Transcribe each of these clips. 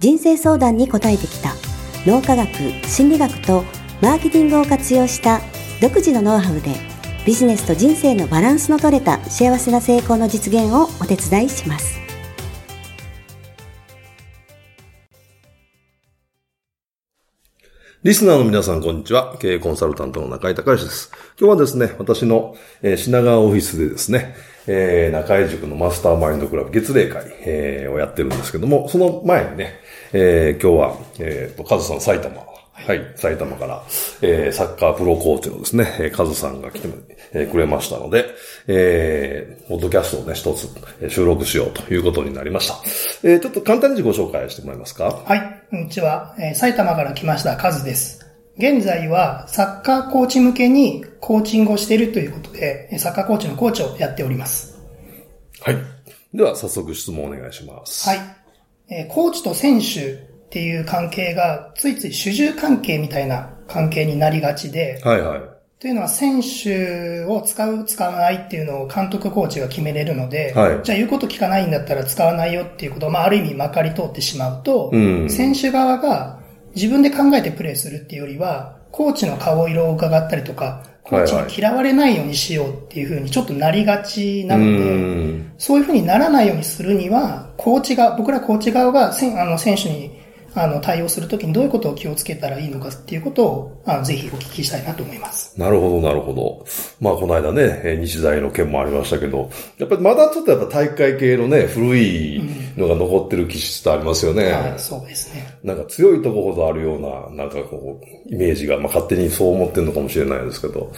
人生相談に応えてきた脳科学、心理学とマーケティングを活用した独自のノウハウでビジネスと人生のバランスの取れた幸せな成功の実現をお手伝いします。リスナーの皆さん、こんにちは。経営コンサルタントの中井隆です。今日はですね、私の、品川オフィスでですね、えー、中井塾のマスターマインドクラブ月例会、えー、をやってるんですけども、その前にね、えー、今日は、えー、と、カズさん埼玉はい、埼玉から、えー、サッカープロコーチのですね、えー、カズさんが来て、えー、くれましたので、えー、ポッドキャストをね、一つ、収録しようということになりました。えー、ちょっと簡単に自己紹介してもらえますか？はい、こんにちは。えー、埼玉から来ましたカズです。現在はサッカーコーチ向けにコーチングをしているということで、サッカーコーチのコーチをやっております。はい。では、早速質問お願いします。はい。えー、コーチと選手っていう関係が、ついつい主従関係みたいな関係になりがちで、はいはい。というのは選手を使う、使わないっていうのを監督コーチが決めれるので、はい、じゃあ言うこと聞かないんだったら使わないよっていうことを、まあある意味まかり通ってしまうと、うん、選手側が自分で考えてプレーするっていうよりは、コーチの顔色を伺ったりとか、コーチに嫌われないようにしようっていうふうにちょっとなりがちなので、そういうふうにならないようにするには、コーチが、僕らコーチ側があの選手にあの、対応するときにどういうことを気をつけたらいいのかっていうことを、あの、ぜひお聞きしたいなと思います。なるほど、なるほど。まあ、この間ね、日大の件もありましたけど、やっぱりまだちょっとやっぱ大会系のね、古いのが残ってる気質ってありますよね。うん、はい、そうですね。なんか強いとこほどあるような、なんかこう、イメージが、まあ、勝手にそう思ってるのかもしれないですけど。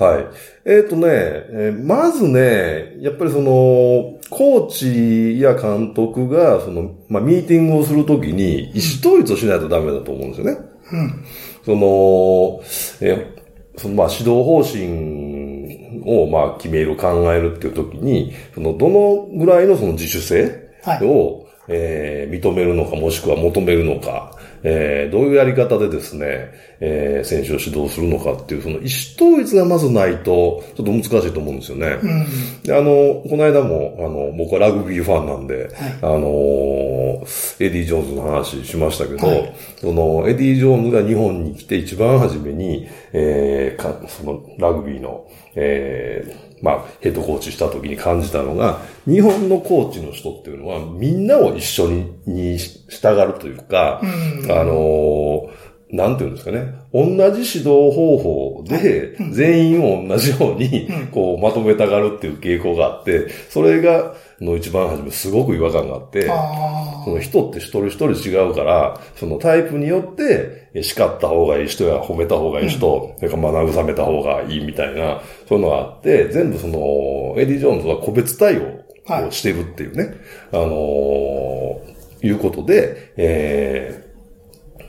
うん、はい。えっ、ー、とね、えー、まずね、やっぱりその、コーチや監督が、その、まあ、ミーティングをするときに、意思統一をしないとダメだと思うんですよね。うん。その、えー、その、まあ、指導方針を、まあ、決める、考えるっていうときに、その、どのぐらいのその自主性を、はい、えー、認めるのか、もしくは求めるのか、えー、どういうやり方でですね、えー、選手を指導するのかっていう、その意思統一がまずないと、ちょっと難しいと思うんですよね。うん、で、あの、この間も、あの、僕はラグビーファンなんで、はい、あの、エディ・ジョーンズの話しましたけど、はい、その、エディ・ジョーンズが日本に来て一番初めに、えー、かその、ラグビーの、えー、まあ、ヘッドコーチした時に感じたのが、日本のコーチの人っていうのは、みんなを一緒にに従うというか、うん、あのなんていうんですかね。同じ指導方法で、全員を同じように、こう、まとめたがるっていう傾向があって、それが、の一番初めすごく違和感があって、その人って一人一人違うから、そのタイプによって、叱った方がいい人や褒めた方がいい人、それからまあ慰めた方がいいみたいな、そういうのがあって、全部その、エディ・ジョーンズは個別対応をしてるっていうね、はい、あのー、いうことで、えー、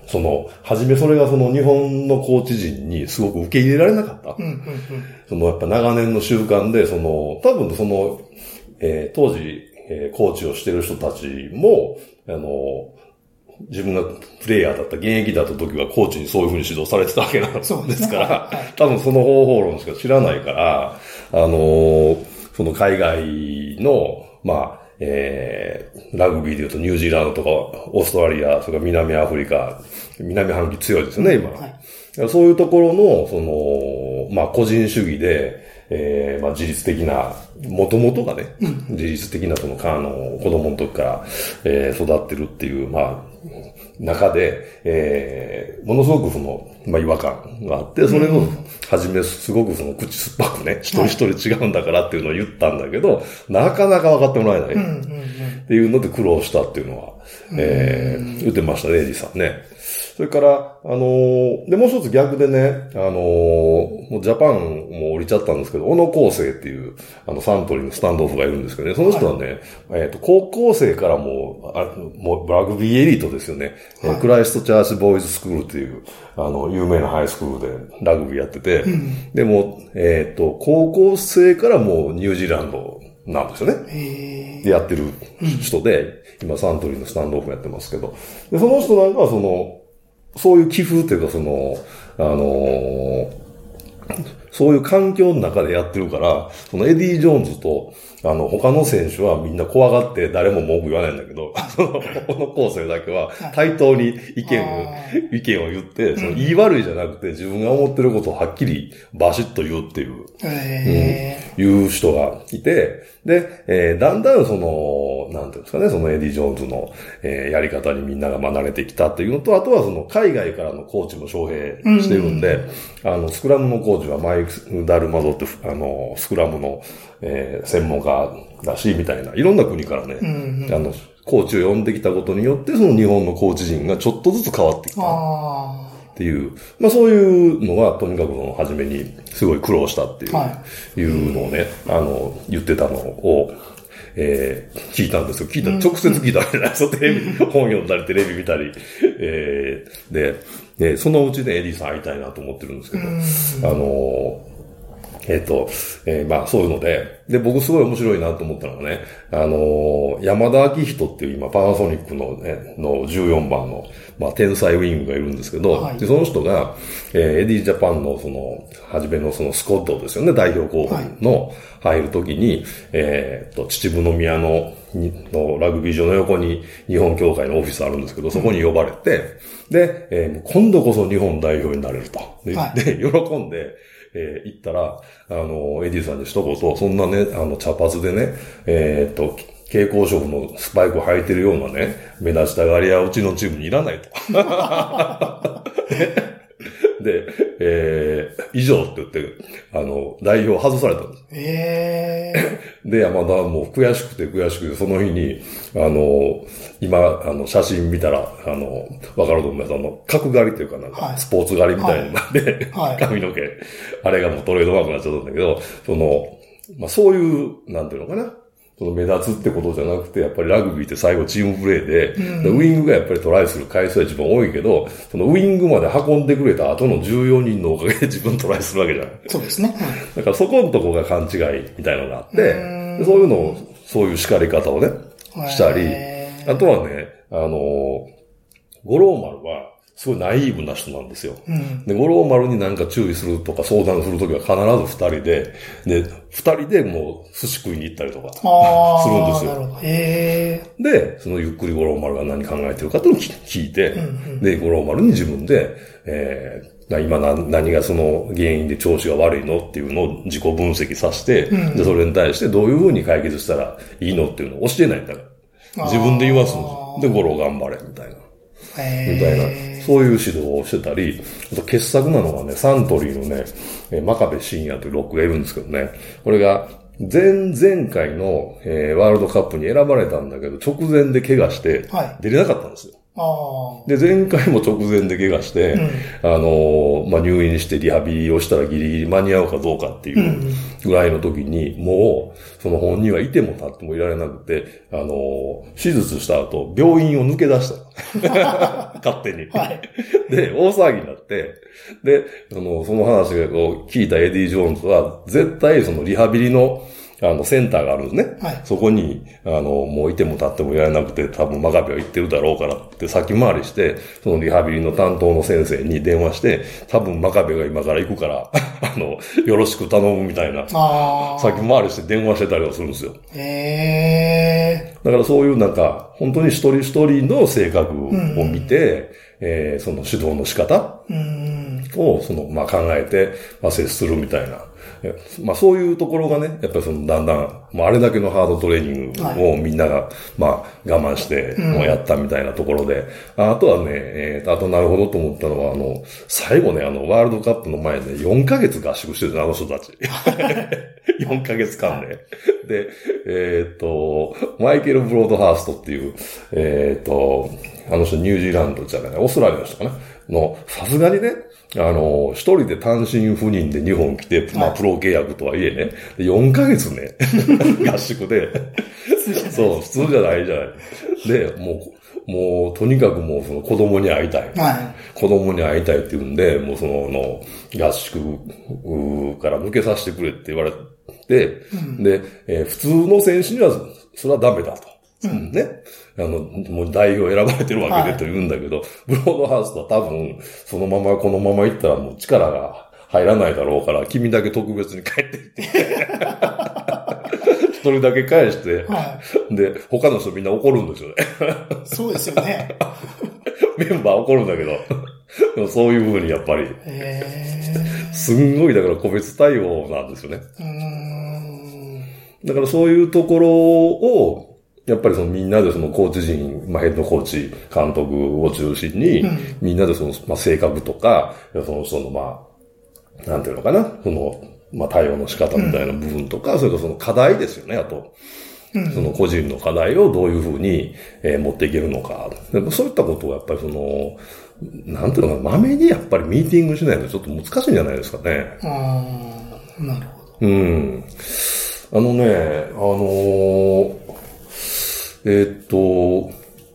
その、はじめそれがその日本のコーチ陣にすごく受け入れられなかった。そのやっぱ長年の習慣で、その、多分その、えー、当時、えー、コーチをしてる人たちも、あの、自分がプレイヤーだった、現役だった時はコーチにそういうふうに指導されてたわけなんですから、はい、多分その方法論しか知らないから、あのその海外の、まあ、えー、ラグビーで言うとニュージーランドとか、オーストラリア、それから南アフリカ、南半球強いですよね、今。はい、そういうところの、その、まあ、個人主義で、えー、まあ、自律的な、もともとがね、うん、自律的なその、あの、子供の時から、えー、育ってるっていう、まあ、中で、えー、ものすごくその、まあ、違和感があって、それを、はじめすごくその口酸っぱくね、一人一人違うんだからっていうのを言ったんだけど、なかなか分かってもらえない。っていうので苦労したっていうのは、えー、言ってましたね、エディさんね。それから、あのー、で、もう一つ逆でね、あのー、もうジャパンも降りちゃったんですけど、小野康生っていう、あの、サントリーのスタンドオフがいるんですけどね、その人はね、はい、えっ、と、高校生からもう、あもう、ラグビーエリートですよね、はい、クライストチャーチボーイズスクールっていう、あの、有名なハイスクールでラグビーやってて、うん、でも、えっ、と、高校生からもうニュージーランドなんですよね。で、やってる人で、うん、今サントリーのスタンドオフやってますけど、で、その人なんかはその、そういう寄付というか、その、あのー、そういう環境の中でやってるから、そのエディ・ジョーンズと、あの、他の選手はみんな怖がって誰も文句言わないんだけど、その、小野晃征だけは対等に意見を、意見を言って、その良い悪いじゃなくて自分が思ってることをはっきりバシッと言うっていう、うん、いう人がいて、で、えー、だんだんその、なんていうんですかね、そのエディ・ジョーンズの、えー、やり方にみんなが慣れてきたっていうのと、あとはその海外からのコーチも招聘してるんで、あの、スクラムのコーチはマイク・ダルマドって、あの、スクラムの、えー、専門家だし、みたいな、いろんな国からね、うんうん、あの、コーチを呼んできたことによって、その日本のコーチ陣がちょっとずつ変わってきた。っていう、まあそういうのが、とにかくの初めにすごい苦労したっていう、はい、いうのをね、あの、言ってたのを、えー、聞いたんですよ。聞いた、直接聞いたわけじゃないですよ。テレビ、本読んだり、テレビ見たり。えー、で、で、そのうちでエディさん会いたいなと思ってるんですけど、あのえっ、ー、と、えー、まあそういうので、で、僕すごい面白いなと思ったのがね、あのー、山田章仁っていう今パナソニックのね、の14番の、まあ天才ウィングがいるんですけど、はい、でその人が、えー、エディジャパンのその、初めのそのスコットですよね、代表候補の入るときに、はい、えっと、秩父宮ののラグビー場の横に日本協会のオフィスあるんですけど、そこに呼ばれて、で、えー、今度こそ日本代表になれると。で、はい、で喜んで、えー、行ったら、あの、エディさんに一言、そんなね、あの、茶髪でね、えー、っと、蛍光色のスパイク履いてるようなね、目立ちたがりはうちのチームにいらないと。で、えー、以上って言って、あの、代表外されたんです。えー、で、山田も悔しくて悔しくて、その日に、あの、今、あの、写真見たら、あの、わかると思います。あの、角刈りっていうかなんか、スポーツ刈りみたいになって、はい、髪の毛、あれがもうトレードマークになっちゃったんだけど、その、まあ、そういう、なんていうのかな。その目立つってことじゃなくて、やっぱりラグビーって最後チームプレーで、うん、ウィングがやっぱりトライする回数は一番多いけど、そのウィングまで運んでくれた後の14人のおかげで自分トライするわけじゃない。そうですね。だからそこのとこが勘違いみたいなのがあって、そういうのを、そういう叱り方をね、したり、あとはね、あの、五郎丸は、すごいナイーブな人なんですよ。うん、で、五郎丸になんか注意するとか相談するときは必ず二人で、で、二人でもう寿司食いに行ったりとかするんですよ。へで、そのゆっくり五郎丸が何考えてるかっていうのを聞いて、うんうん、で、五郎丸に自分で、えー、今何がその原因で調子が悪いのっていうのを自己分析させて、うん、で、それに対してどういうふうに解決したらいいのっていうのを教えないんだから。自分で言わすんですよ。で、五郎頑張れ、みたいな。みたいな。そういう指導をしてたり、あと傑作なのがね、サントリーのね、真壁真也というロックがいるんですけどね、これが、前々回の、えー、ワールドカップに選ばれたんだけど、直前で怪我して、出れなかったんですよ。で、前回も直前で怪我して、うん、あの、まあ、入院してリハビリをしたらギリギリ間に合うかどうかっていうぐらいの時に、もう、その本人はいても立ってもいられなくて、あの、手術した後、病院を抜け出した。勝手に。はい、で、大騒ぎになって、で、その、その話を聞いたエディ・ジョーンズは、絶対そのリハビリの、あの、センターがあるんですね。はい、そこに、あの、もういても立ってもいられなくて、多分真壁は行ってるだろうからって先回りして、そのリハビリの担当の先生に電話して、多分真壁が今から行くから、あの、よろしく頼むみたいな、先回りして電話してたりはするんですよ。へだからそういうなんか、本当に一人一人の性格を見て、うんえー、その指導の仕方を、その、まあ、考えて、まあ、接するみたいな。まあそういうところがね、やっぱりそのだんだん、まああれだけのハードトレーニングをみんなが、まあ我慢して、もうやったみたいなところで、うん、あとはね、えー、あとなるほどと思ったのは、あの、最後ね、あの、ワールドカップの前で4ヶ月合宿してるあの人たち。4ヶ月間で。で、えっ、ー、と、マイケル・ブロードハーストっていう、えっ、ー、と、あの人ニュージーランドじゃない、オーストラリアの人かな？の、さすがにね、あの、一人で単身赴任で日本来て、まあ、プロ契約とはいえね、4ヶ月ね、合宿で、そう、普通じゃないじゃない。で、もう、もう、とにかくもう、その子供に会いたい。はい、子供に会いたいって言うんで、もうその、の合宿から抜けさせてくれって言われて、うん、で、えー、普通の選手には、それはダメだと。うん、ね。あの、もう代表選ばれてるわけでと言うんだけど、はい、ブロードハウスとは多分、そのままこのまま行ったらもう力が入らないだろうから、君だけ特別に帰ってきて。一人だけ返して、はい、で、他の人みんな怒るんですよね。そうですよね。メンバー怒るんだけど、でもそういうふうにやっぱり、すんごいだから個別対応なんですよね。だからそういうところを、やっぱりそのみんなでそのコーチ陣、まあ、ヘッドコーチ、監督を中心に、みんなでその、まあ、性格とか、その人のまあ、なんていうのかな、その、まあ、対応の仕方みたいな部分とか、それからその課題ですよね、あと。その個人の課題をどういうふうに、えー、持っていけるのか。そういったことをやっぱりその、なんていうのかな、まめにやっぱりミーティングしないとちょっと難しいんじゃないですかね。ああ、なるほど。うん。あのね、あのー、えー、っと、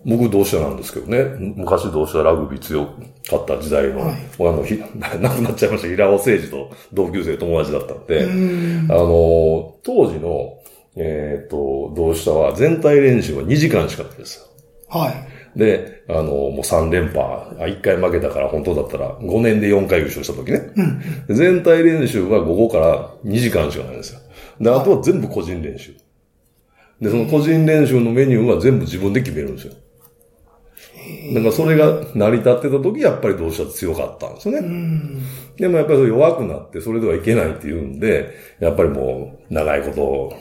僕同志社なんですけどね、昔同志社ラグビー強かった時代の、はい、あの、ひ、亡くなっちゃいました平尾誠二と同級生友達だったんで、んあの、当時の、えー、っと、同志社は全体練習は2時間しかないですよ。はい。で、あの、もう3連覇、1回負けたから本当だったら5年で4回優勝した時ね。うん、全体練習は午後から2時間しかないんですよ。で、あとは全部個人練習。で、その個人練習のメニューは全部自分で決めるんですよ。だからそれが成り立ってた時、やっぱりどうしたら強かったんですよね。でもやっぱり弱くなって、それではいけないっていうんで、やっぱりもう、長いこと、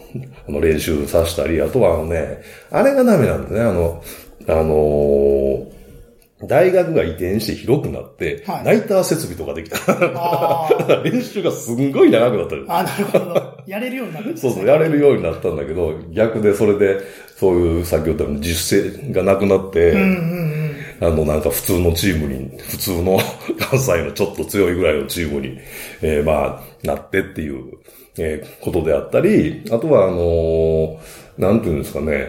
あの、練習させたり、あとはあのね、あれがダメなんですね、あの、あのー、大学が移転して広くなって、はい、ナイター設備とかできた。練習がすんごい長くなったあ、なるほど。やれるようになった、ね、そうそう、やれるようになったんだけど、逆でそれで、そういう先ほどの実践がなくなって、うんうんうん。あの、なんか普通のチームに、普通の 関西のちょっと強いぐらいのチームに、えー、まあ、なってっていう、えー、ことであったり、あとは、あのー、なんていうんですかね、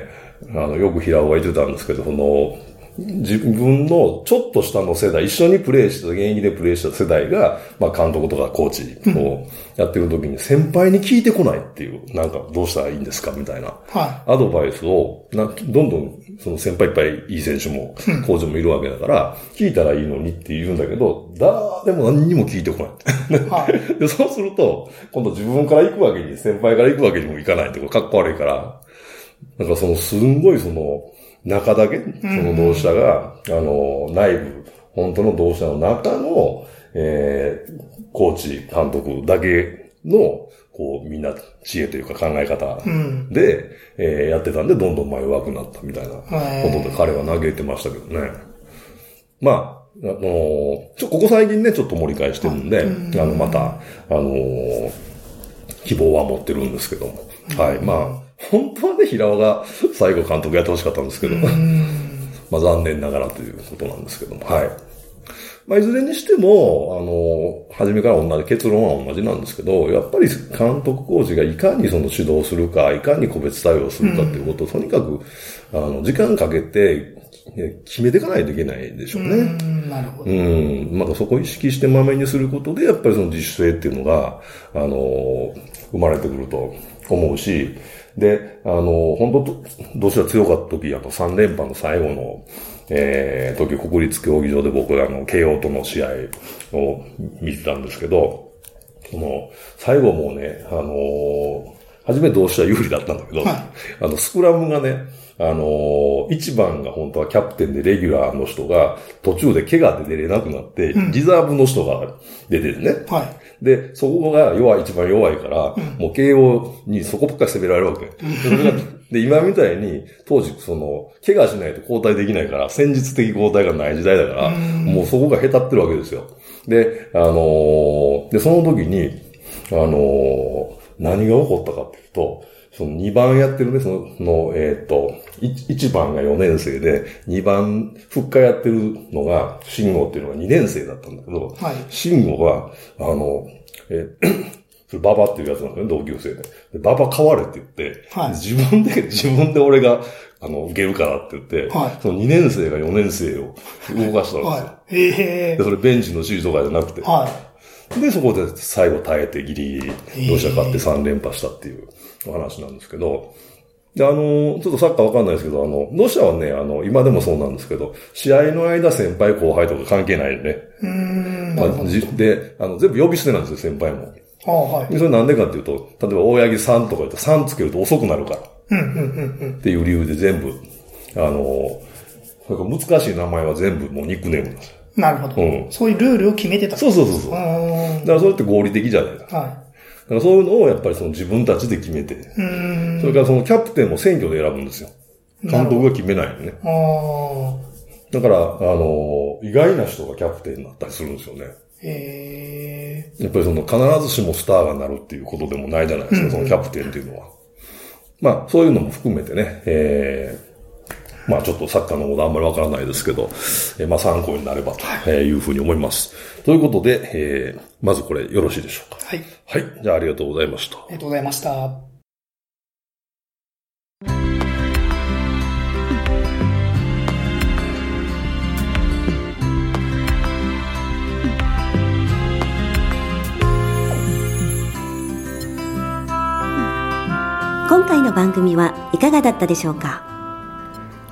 あの、よく平尾が言ってたんですけど、その、自分のちょっと下の世代、一緒にプレイした、現役でプレイした世代が、まあ監督とかコーチをやってる時に先輩に聞いてこないっていう、なんかどうしたらいいんですかみたいな、アドバイスをな、どんどんその先輩いっぱいいい選手も、コーチもいるわけだから、聞いたらいいのにって言うんだけど、誰も何にも聞いてこない。はい、でそうすると、今度自分から行くわけに、先輩から行くわけにもいかないって、これかっこ悪いから、なんかそのすんごいその、中だけ、その同志社が、あの、内部、本当の同志社の中の、えー、コーチ、監督だけの、こう、みんな知恵というか考え方で、うん、えー、やってたんで、どんどん前上手くなったみたいなことで彼は嘆いてましたけどね。まあ、あのちょ、ここ最近ね、ちょっと盛り返してるんで、うん、あの、また、あのー、希望は持ってるんですけども。はい。まあ、本当はね、平尾が最後監督やってほしかったんですけど、まあ残念ながらということなんですけども、はい。まあ、いずれにしても、あの、初めから同じ、結論は同じなんですけど、やっぱり監督コーチがいかにその指導するか、いかに個別対応するかっていうことを、とにかく、あの、時間かけて、決めていかないといけないでしょうね。うん、なるほど。うん。まだそこを意識してまめにすることで、やっぱりその自主性っていうのが、あの、生まれてくると思うし、で、あの、本当どうしたら強かった時、あと3連覇の最後の、えー、時国立競技場で僕あの、慶応との試合を見てたんですけど、その、最後もうね、あの初め同志は有利だったんだけど、はい、あの、スクラムがね、あのー、一番が本当はキャプテンでレギュラーの人が途中で怪我で出れなくなって、うん、リザーブの人が出てるね。はい。で、そこが弱い、一番弱いから、うん、もう慶応にそこばっかり攻められるわけ。で、今みたいに、当時、その、怪我しないと交代できないから、戦術的交代がない時代だから、もうそこが下手ってるわけですよ。で、あのー、で、その時に、あのー、何が起こったかっていうと、その2番やってるね、その、えっ、ー、と、1番が4年生で、2番、復活やってるのが、慎吾っていうのが2年生だったんだけど、はい、慎吾は、あの、えー それババっていうやつなのね、同級生で。でババ変われって言って、はい、自分で、自分で俺が、あの、受けるからって言って、はい、その2年生が4年生を動かしたんですよ。はい、へで、それベンチの指示とかじゃなくて。はい、で、そこで最後耐えてギリギリ、ロシア勝って3連覇したっていうお話なんですけど、で、あの、ちょっとサッカーわかんないですけど、あの、ロシアはね、あの、今でもそうなんですけど、試合の間先輩後輩とか関係ないよね。うん。で、あの、全部呼び捨てなんですよ、先輩も。あはい。それなんでかっていうと、例えば大八木さんとか言って3つけると遅くなるから。うん、うん、うん、うん。っていう理由で全部、あの、難しい名前は全部もうニックネームなんですよ。なるほど。うん。そういうルールを決めてたそうそうそうそう。だからそれって合理的じゃないですか。はい。だからそういうのをやっぱりその自分たちで決めて。うん。それからそのキャプテンも選挙で選ぶんですよ。監督が決めないよね。ああ。だから、あの、意外な人がキャプテンになったりするんですよね。へやっぱりその必ずしもスターがなるっていうことでもないじゃないですか、そのキャプテンっていうのは。まあ、そういうのも含めてね、えー、まあちょっとサッカーのことあんまりわからないですけど、えー、まあ参考になればというふうに思います。ということで、えー、まずこれよろしいでしょうか？はい。はい。じゃあありがとうございました。ありがとうございました。今回の番組はいかがだったでしょうか？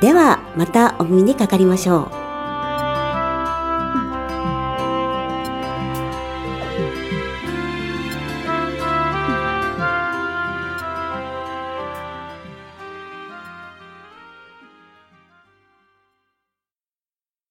では、またお耳にかかりましょう。